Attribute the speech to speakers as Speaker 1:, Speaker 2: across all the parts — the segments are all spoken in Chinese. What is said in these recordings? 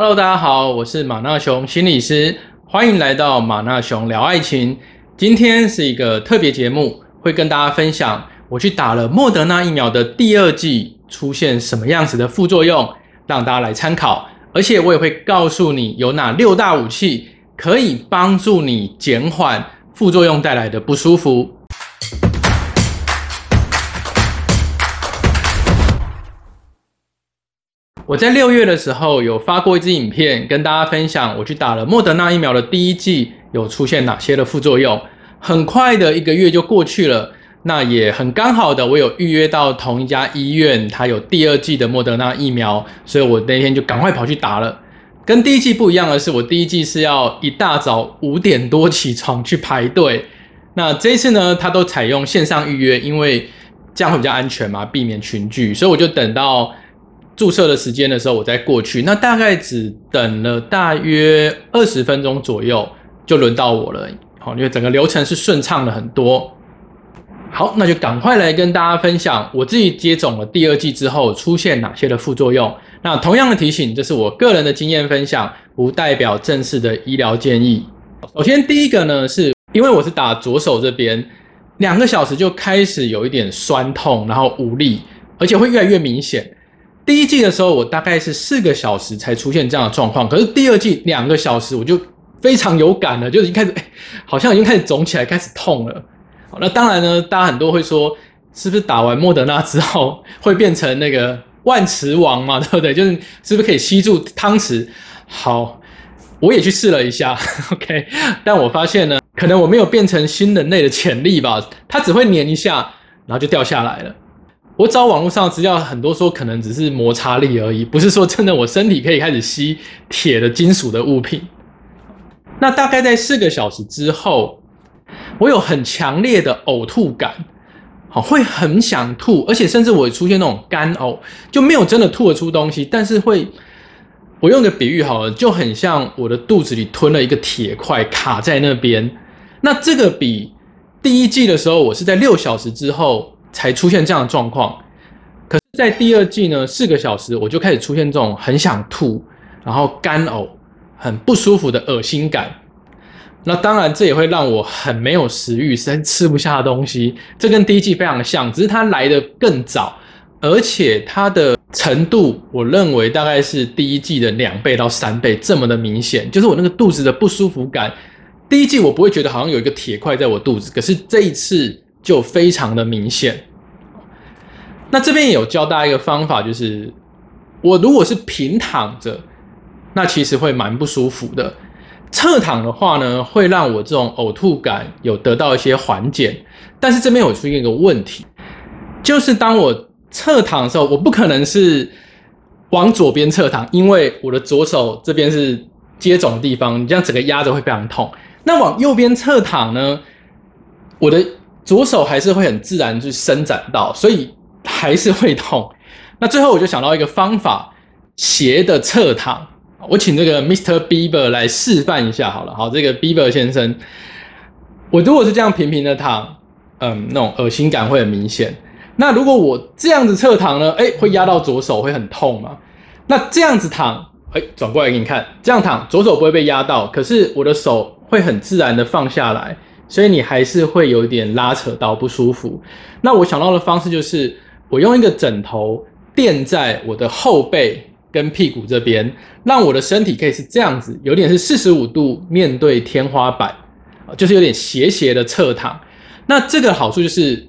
Speaker 1: Hello，大家好，我是马纳雄心理师，欢迎来到马纳雄聊爱情。今天是一个特别节目，会跟大家分享我去打了莫德纳疫苗的第二剂出现什么样子的副作用，让大家来参考。而且我也会告诉你有哪六大武器可以帮助你减缓副作用带来的不舒服。我在六月的时候有发过一支影片，跟大家分享我去打了莫德纳疫苗的第一剂有出现哪些的副作用。很快的一个月就过去了，那也很刚好的，我有预约到同一家医院，它有第二剂的莫德纳疫苗，所以我那天就赶快跑去打了。跟第一季不一样的是，我第一季是要一大早五点多起床去排队，那这一次呢，它都采用线上预约，因为这样会比较安全嘛，避免群聚，所以我就等到。注射的时间的时候，我再过去，那大概只等了大约二十分钟左右，就轮到我了。好，因为整个流程是顺畅了很多。好，那就赶快来跟大家分享我自己接种了第二剂之后出现哪些的副作用。那同样的提醒，这是我个人的经验分享，不代表正式的医疗建议。首先第一个呢，是因为我是打左手这边，两个小时就开始有一点酸痛，然后无力，而且会越来越明显。第一季的时候，我大概是四个小时才出现这样的状况，可是第二季两个小时我就非常有感了，就是一开始好像已经开始肿起来，开始痛了。那当然呢，大家很多会说，是不是打完莫德纳之后会变成那个万磁王嘛？对不对？就是是不是可以吸住汤匙？好，我也去试了一下，OK，但我发现呢，可能我没有变成新人类的潜力吧，它只会粘一下，然后就掉下来了。我找网络上资料，很多说可能只是摩擦力而已，不是说真的我身体可以开始吸铁的金属的物品。那大概在四个小时之后，我有很强烈的呕吐感，好，会很想吐，而且甚至我出现那种干呕，就没有真的吐得出东西，但是会，我用个比喻好了，就很像我的肚子里吞了一个铁块卡在那边。那这个比第一季的时候，我是在六小时之后。才出现这样的状况，可是，在第二季呢，四个小时我就开始出现这种很想吐，然后干呕，很不舒服的恶心感。那当然，这也会让我很没有食欲，实在吃不下东西。这跟第一季非常像，只是它来的更早，而且它的程度，我认为大概是第一季的两倍到三倍这么的明显。就是我那个肚子的不舒服感，第一季我不会觉得好像有一个铁块在我肚子，可是这一次。就非常的明显。那这边也有教大家一个方法，就是我如果是平躺着，那其实会蛮不舒服的。侧躺的话呢，会让我这种呕吐感有得到一些缓解。但是这边有出现一个问题，就是当我侧躺的时候，我不可能是往左边侧躺，因为我的左手这边是接种的地方，你这样整个压着会非常痛。那往右边侧躺呢，我的。左手还是会很自然去伸展到，所以还是会痛。那最后我就想到一个方法，斜的侧躺。我请这个 Mr. Bieber 来示范一下好了。好，这个 Bieber 先生，我如果是这样平平的躺，嗯，那种恶心感会很明显。那如果我这样子侧躺呢？哎，会压到左手，会很痛吗？那这样子躺，哎，转过来给你看，这样躺，左手不会被压到，可是我的手会很自然的放下来。所以你还是会有点拉扯到不舒服。那我想到的方式就是，我用一个枕头垫在我的后背跟屁股这边，让我的身体可以是这样子，有点是四十五度面对天花板，就是有点斜斜的侧躺。那这个好处就是，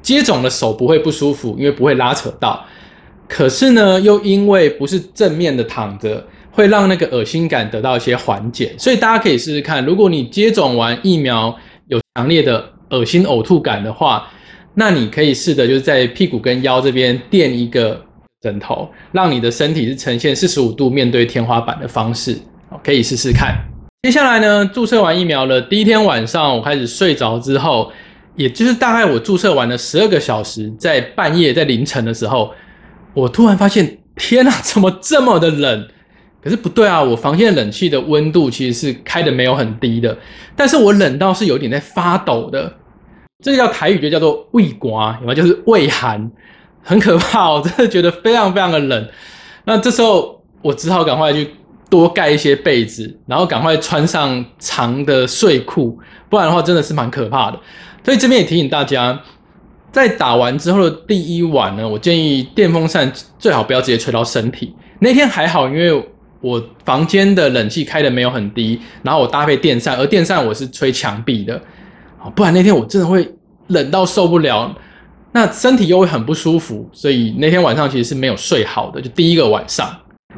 Speaker 1: 接种的手不会不舒服，因为不会拉扯到。可是呢，又因为不是正面的躺着。会让那个恶心感得到一些缓解，所以大家可以试试看。如果你接种完疫苗强烈的恶心呕吐感的话，那你可以试着就是在屁股跟腰这边垫一个枕头，让你的身体是呈现四十五度面对天花板的方式，可以试试看。接下来呢，注射完疫苗的第一天晚上，我开始睡着之后，也就是大概我注射完了十二个小时，在半夜在凌晨的时候，我突然发现，天哪，怎么这么的冷？可是不对啊，我房间的冷气的温度其实是开的没有很低的，但是我冷到是有点在发抖的，这个叫台语就叫做胃刮，有没有？就是胃寒，很可怕，我 真的觉得非常非常的冷。那这时候我只好赶快去多盖一些被子，然后赶快穿上长的睡裤，不然的话真的是蛮可怕的。所以这边也提醒大家，在打完之后的第一晚呢，我建议电风扇最好不要直接吹到身体。那天还好，因为我房间的冷气开的没有很低，然后我搭配电扇，而电扇我是吹墙壁的，不然那天我真的会冷到受不了，那身体又会很不舒服，所以那天晚上其实是没有睡好的，就第一个晚上。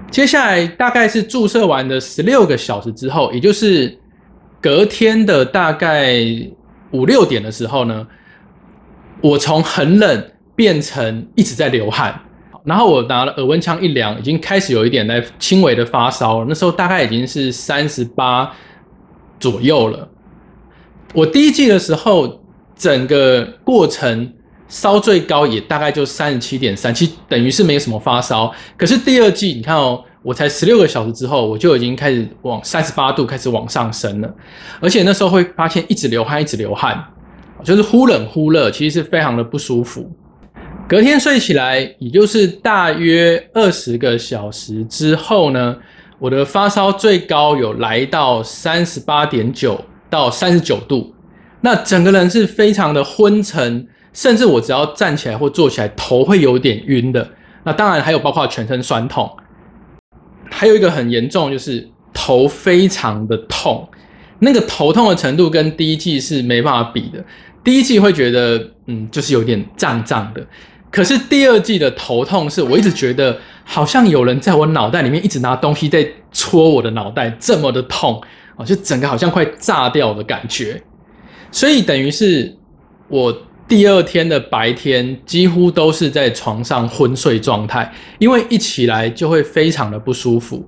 Speaker 1: 接下来大概是注射完的十六个小时之后，也就是隔天的大概五六点的时候呢，我从很冷变成一直在流汗，然后我拿了耳温枪一量，已经开始有一点在轻微的发烧了。那时候大概已经是三十八左右了。我第一季的时候，整个过程。烧最高也大概就三十七点三，其实等于是没什么发烧。可是第二季，你看哦，我才十六个小时之后，我就已经开始往三十八度开始往上升了，而且那时候会发现一直流汗，一直流汗，就是忽冷忽热，其实是非常的不舒服。隔天睡起来，也就是大约二十个小时之后呢，我的发烧最高有来到三十八点九到三十九度，那整个人是非常的昏沉。甚至我只要站起来或坐起来，头会有点晕的。那当然还有包括全身酸痛，还有一个很严重就是头非常的痛。那个头痛的程度跟第一季是没办法比的。第一季会觉得嗯，就是有点胀胀的。可是第二季的头痛是我一直觉得好像有人在我脑袋里面一直拿东西在戳我的脑袋，这么的痛啊，就整个好像快炸掉的感觉。所以等于是我。第二天的白天几乎都是在床上昏睡状态，因为一起来就会非常的不舒服。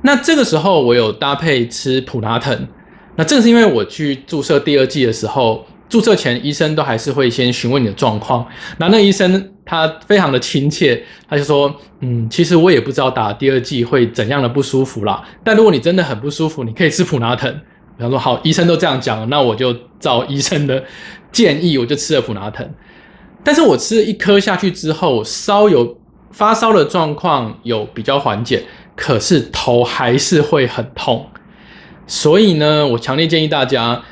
Speaker 1: 那这个时候我有搭配吃普拉腾，那正是因为我去注射第二剂的时候，注射前医生都还是会先询问你的状况。那那医生他非常的亲切，他就说：“嗯，其实我也不知道打第二剂会怎样的不舒服啦。但如果你真的很不舒服，你可以吃普拉腾。”我想说好，医生都这样讲，那我就照医生的。建议我就吃了普拿疼，但是我吃了一颗下去之后，稍有发烧的状况有比较缓解，可是头还是会很痛，所以呢，我强烈建议大家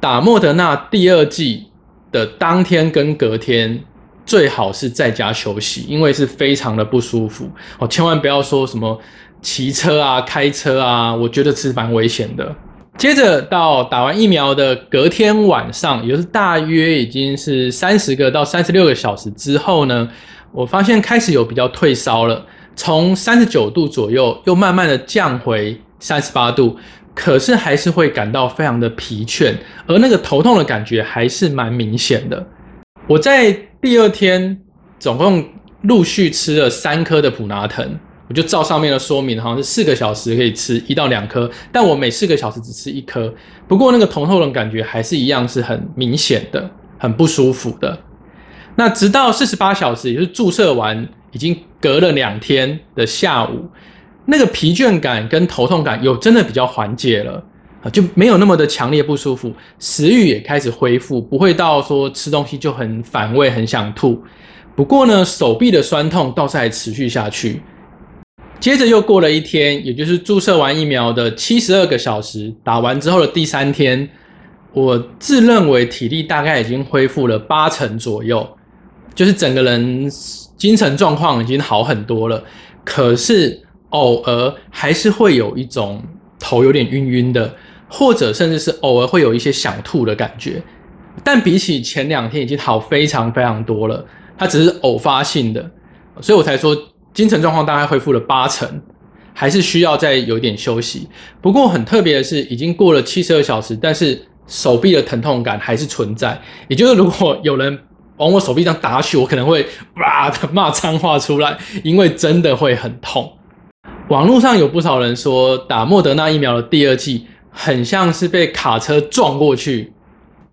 Speaker 1: 打莫德纳第二剂的当天跟隔天最好是在家休息，因为是非常的不舒服哦，千万不要说什么骑车啊、开车啊，我觉得是蛮危险的。接着到打完疫苗的隔天晚上，也就是大约已经是三十个到三十六个小时之后呢，我发现开始有比较退烧了，从三十九度左右又慢慢的降回三十八度，可是还是会感到非常的疲倦，而那个头痛的感觉还是蛮明显的。我在第二天总共陆续吃了三颗的普拿疼。我就照上面的说明，好像是四个小时可以吃一到两颗，但我每四个小时只吃一颗。不过那个头痛的感觉还是一样是很明显的，很不舒服的。那直到四十八小时，也就是注射完已经隔了两天的下午，那个疲倦感跟头痛感有真的比较缓解了啊，就没有那么的强烈不舒服，食欲也开始恢复，不会到说吃东西就很反胃、很想吐。不过呢，手臂的酸痛倒是还持续下去。接着又过了一天，也就是注射完疫苗的七十二个小时，打完之后的第三天，我自认为体力大概已经恢复了八成左右，就是整个人精神状况已经好很多了。可是偶尔还是会有一种头有点晕晕的，或者甚至是偶尔会有一些想吐的感觉。但比起前两天已经好非常非常多了，它只是偶发性的，所以我才说。精神状况大概恢复了八成，还是需要再有点休息。不过很特别的是，已经过了七十二小时，但是手臂的疼痛感还是存在。也就是如果有人往我手臂上打去，我可能会哇的骂脏话出来，因为真的会很痛。网络上有不少人说，打莫德纳疫苗的第二剂很像是被卡车撞过去。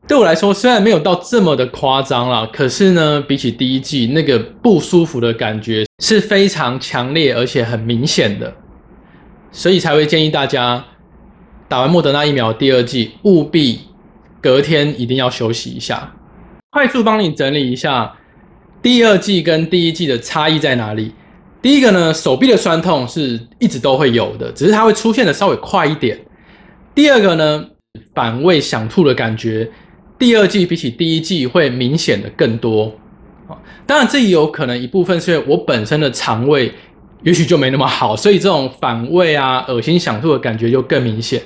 Speaker 1: 对我来说，虽然没有到这么的夸张啦，可是呢，比起第一季那个不舒服的感觉是非常强烈而且很明显的，所以才会建议大家打完莫德纳疫苗第二季，务必隔天一定要休息一下。快速帮你整理一下第二季跟第一季的差异在哪里。第一个呢，手臂的酸痛是一直都会有的，只是它会出现的稍微快一点。第二个呢，反胃想吐的感觉，第二季比起第一季会明显的更多。啊，当然这也有可能一部分是因为我本身的肠胃也许就没那么好，所以这种反胃啊、恶心想吐的感觉就更明显。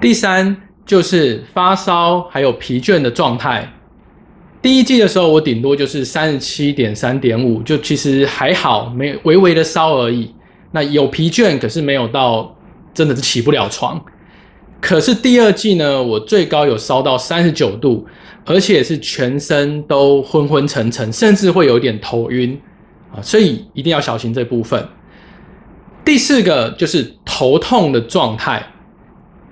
Speaker 1: 第三就是发烧还有疲倦的状态。第一季的时候，我顶多就是三十七点三点五，就其实还好，没微微的烧而已。那有疲倦，可是没有到真的是起不了床。可是第二季呢，我最高有烧到三十九度，而且是全身都昏昏沉沉，甚至会有点头晕啊，所以一定要小心这部分。第四个就是头痛的状态。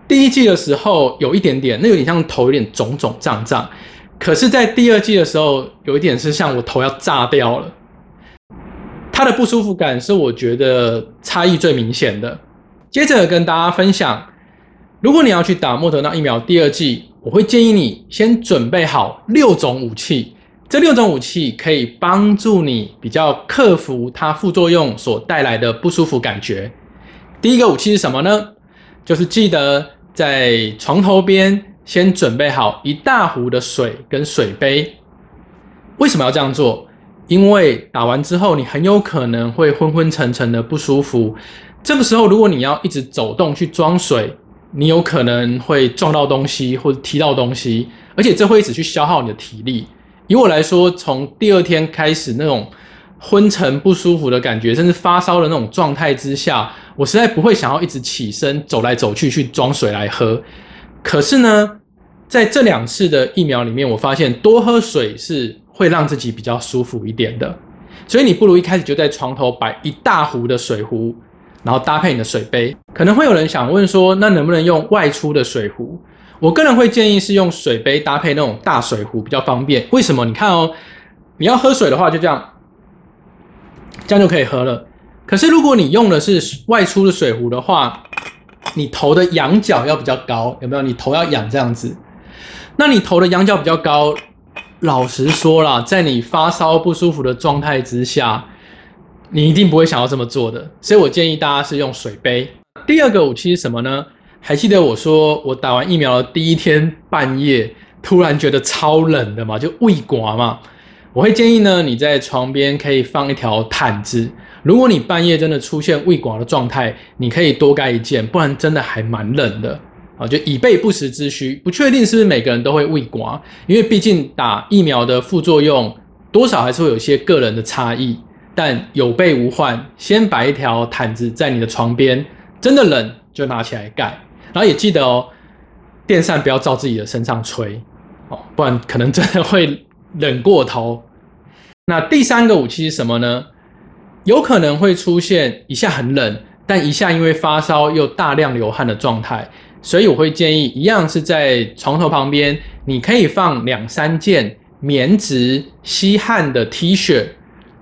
Speaker 1: 第一季的时候有一点点，那有点像头有点肿肿胀胀。可是，在第二季的时候，有一点是像我头要炸掉了。它的不舒服感是我觉得差异最明显的。接着跟大家分享，如果你要去打莫德纳疫苗第二季，我会建议你先准备好六种武器。这六种武器可以帮助你比较克服它副作用所带来的不舒服感觉。第一个武器是什么呢？就是记得在床头边。先准备好一大壶的水跟水杯。为什么要这样做？因为打完之后，你很有可能会昏昏沉沉的不舒服。这个时候，如果你要一直走动去装水，你有可能会撞到东西或者踢到东西，而且这会一直去消耗你的体力。以我来说，从第二天开始那种昏沉不舒服的感觉，甚至发烧的那种状态之下，我实在不会想要一直起身走来走去去装水来喝。可是呢？在这两次的疫苗里面，我发现多喝水是会让自己比较舒服一点的，所以你不如一开始就在床头摆一大壶的水壶，然后搭配你的水杯。可能会有人想问说，那能不能用外出的水壶？我个人会建议是用水杯搭配那种大水壶比较方便。为什么？你看哦，你要喝水的话就这样，这样就可以喝了。可是如果你用的是外出的水壶的话，你头的仰角要比较高，有没有？你头要仰这样子。那你头的仰角比较高，老实说啦，在你发烧不舒服的状态之下，你一定不会想要这么做的。所以我建议大家是用水杯。第二个武器是什么呢？还记得我说我打完疫苗的第一天半夜，突然觉得超冷的嘛，就胃刮嘛。我会建议呢，你在床边可以放一条毯子。如果你半夜真的出现胃刮的状态，你可以多盖一件，不然真的还蛮冷的。啊，就以备不时之需，不确定是不是每个人都会胃刮，因为毕竟打疫苗的副作用多少还是会有一些个人的差异。但有备无患，先摆一条毯子在你的床边，真的冷就拿起来盖。然后也记得哦，电扇不要照自己的身上吹哦，不然可能真的会冷过头。那第三个武器是什么呢？有可能会出现一下很冷，但一下因为发烧又大量流汗的状态。所以我会建议，一样是在床头旁边，你可以放两三件棉质吸汗的 T 恤，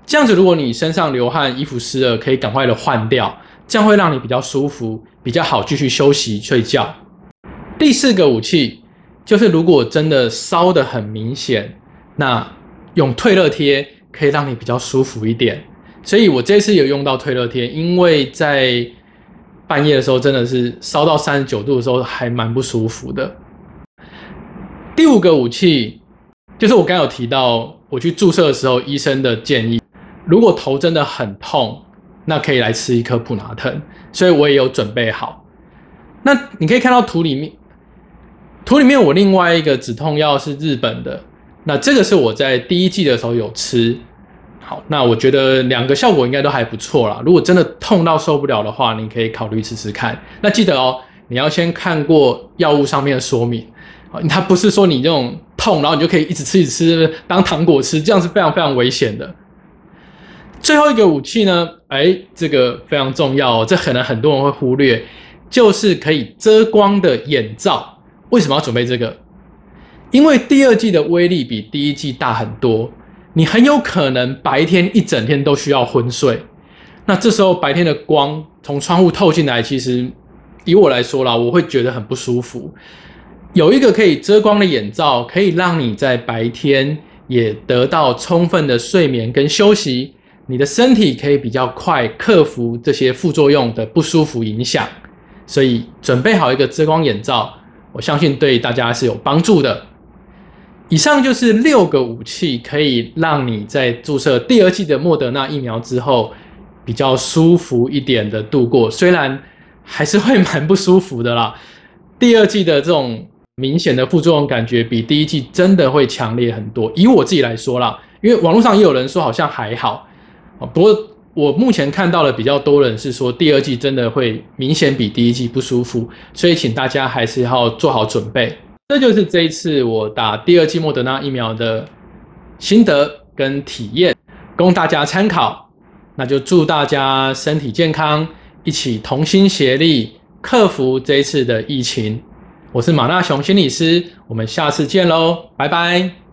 Speaker 1: 这样子，如果你身上流汗、衣服湿了，可以赶快的换掉，这样会让你比较舒服，比较好继续休息睡觉。第四个武器就是，如果真的烧得很明显，那用退热贴可以让你比较舒服一点。所以我这次有用到退热贴，因为在半夜的时候真的是烧到三十九度的时候还蛮不舒服的。第五个武器就是我刚有提到，我去注射的时候医生的建议，如果头真的很痛，那可以来吃一颗普拿疼，所以我也有准备好。那你可以看到图里面，图里面我另外一个止痛药是日本的，那这个是我在第一季的时候有吃。好，那我觉得两个效果应该都还不错啦。如果真的痛到受不了的话，你可以考虑试试看。那记得哦，你要先看过药物上面的说明。啊，它不是说你这种痛，然后你就可以一直吃一直吃当糖果吃，这样是非常非常危险的。最后一个武器呢，哎，这个非常重要哦，这可能很多人会忽略，就是可以遮光的眼罩。为什么要准备这个？因为第二季的威力比第一季大很多。你很有可能白天一整天都需要昏睡，那这时候白天的光从窗户透进来，其实以我来说啦，我会觉得很不舒服。有一个可以遮光的眼罩，可以让你在白天也得到充分的睡眠跟休息，你的身体可以比较快克服这些副作用的不舒服影响。所以准备好一个遮光眼罩，我相信对大家是有帮助的。以上就是六个武器，可以让你在注射第二剂的莫德纳疫苗之后，比较舒服一点的度过。虽然还是会蛮不舒服的啦，第二剂的这种明显的副作用感觉比第一剂真的会强烈很多。以我自己来说啦，因为网络上也有人说好像还好，不过我目前看到的比较多人是说第二剂真的会明显比第一剂不舒服，所以请大家还是要做好准备。这就是这一次我打第二季莫德纳疫苗的心得跟体验，供大家参考。那就祝大家身体健康，一起同心协力克服这一次的疫情。我是马纳雄心理师，我们下次见喽，拜拜。